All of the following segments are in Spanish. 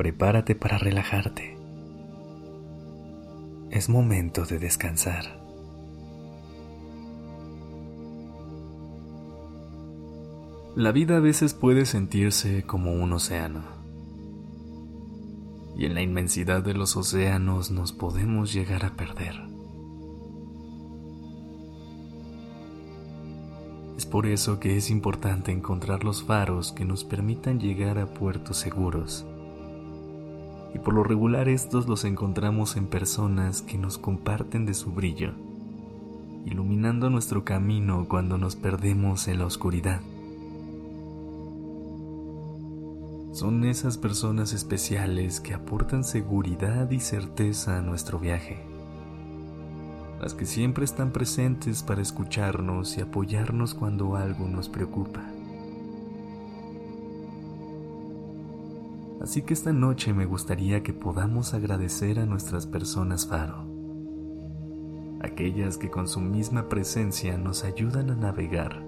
Prepárate para relajarte. Es momento de descansar. La vida a veces puede sentirse como un océano. Y en la inmensidad de los océanos nos podemos llegar a perder. Es por eso que es importante encontrar los faros que nos permitan llegar a puertos seguros. Y por lo regular estos los encontramos en personas que nos comparten de su brillo, iluminando nuestro camino cuando nos perdemos en la oscuridad. Son esas personas especiales que aportan seguridad y certeza a nuestro viaje las que siempre están presentes para escucharnos y apoyarnos cuando algo nos preocupa. Así que esta noche me gustaría que podamos agradecer a nuestras personas faro, aquellas que con su misma presencia nos ayudan a navegar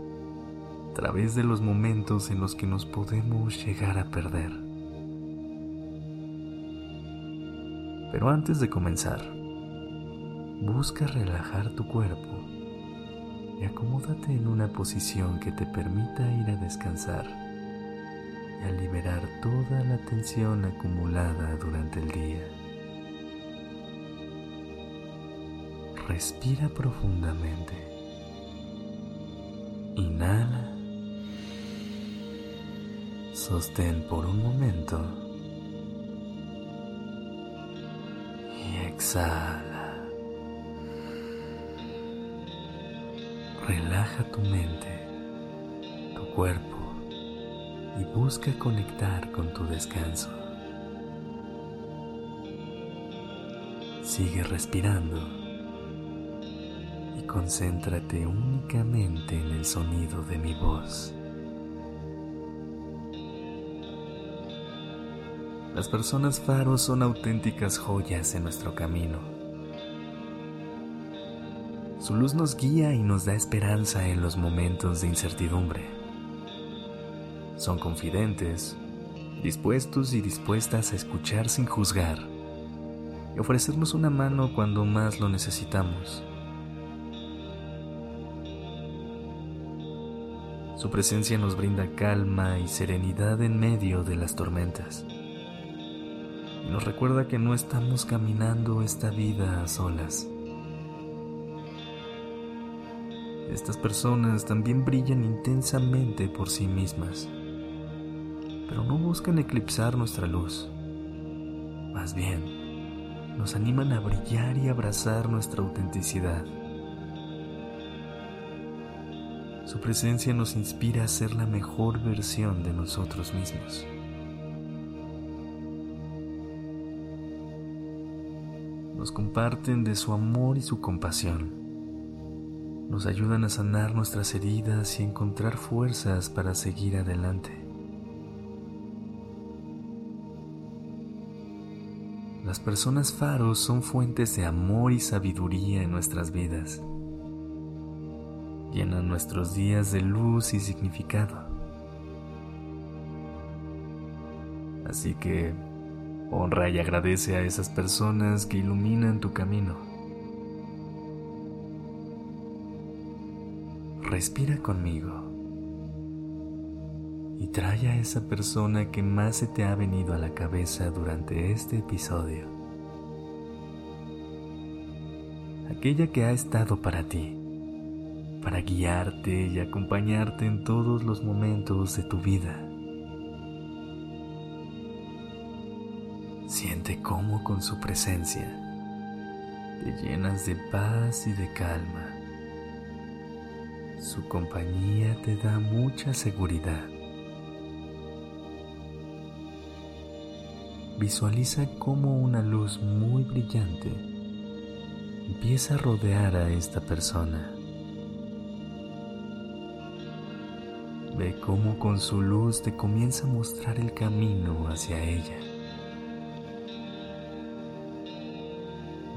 a través de los momentos en los que nos podemos llegar a perder. Pero antes de comenzar, Busca relajar tu cuerpo y acomódate en una posición que te permita ir a descansar a liberar toda la tensión acumulada durante el día. Respira profundamente. Inhala. Sostén por un momento. Y exhala. Relaja tu mente, tu cuerpo y busca conectar con tu descanso. Sigue respirando y concéntrate únicamente en el sonido de mi voz. Las personas faros son auténticas joyas en nuestro camino su luz nos guía y nos da esperanza en los momentos de incertidumbre. Son confidentes, dispuestos y dispuestas a escuchar sin juzgar y ofrecernos una mano cuando más lo necesitamos. Su presencia nos brinda calma y serenidad en medio de las tormentas. Y nos recuerda que no estamos caminando esta vida a solas. Estas personas también brillan intensamente por sí mismas, pero no buscan eclipsar nuestra luz. Más bien, nos animan a brillar y abrazar nuestra autenticidad. Su presencia nos inspira a ser la mejor versión de nosotros mismos. Nos comparten de su amor y su compasión nos ayudan a sanar nuestras heridas y encontrar fuerzas para seguir adelante. Las personas faros son fuentes de amor y sabiduría en nuestras vidas. Llenan nuestros días de luz y significado. Así que honra y agradece a esas personas que iluminan tu camino. respira conmigo y trae a esa persona que más se te ha venido a la cabeza durante este episodio. Aquella que ha estado para ti, para guiarte y acompañarte en todos los momentos de tu vida. Siente cómo con su presencia te llenas de paz y de calma su compañía te da mucha seguridad. Visualiza cómo una luz muy brillante empieza a rodear a esta persona. Ve cómo con su luz te comienza a mostrar el camino hacia ella.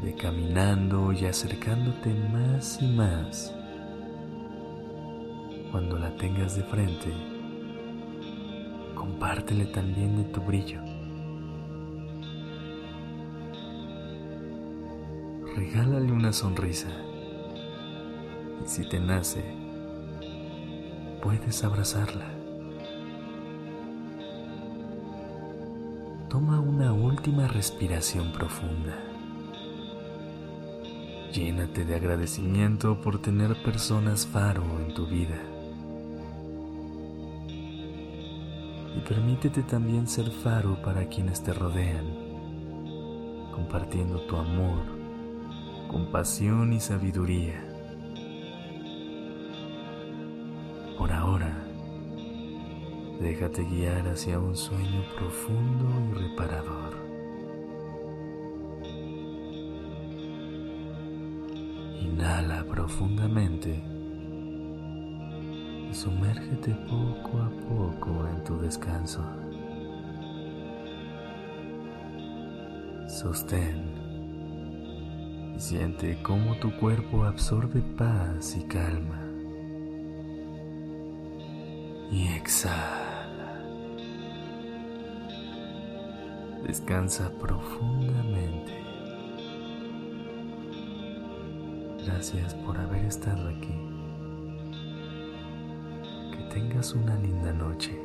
Ve caminando y acercándote más y más. Cuando la tengas de frente, compártele también de tu brillo. Regálale una sonrisa. Y si te nace, puedes abrazarla. Toma una última respiración profunda. Llénate de agradecimiento por tener personas faro en tu vida. Y permítete también ser faro para quienes te rodean, compartiendo tu amor compasión y sabiduría. Por ahora, déjate guiar hacia un sueño profundo y reparador. Inhala profundamente y sumérgete poco a poco en tu descanso. Sostén siente cómo tu cuerpo absorbe paz y calma. Y exhala. Descansa profundamente. Gracias por haber estado aquí. Que tengas una linda noche.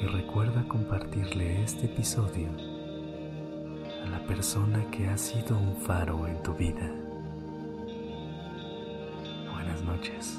Y recuerda compartirle este episodio persona que ha sido un faro en tu vida. Buenas noches.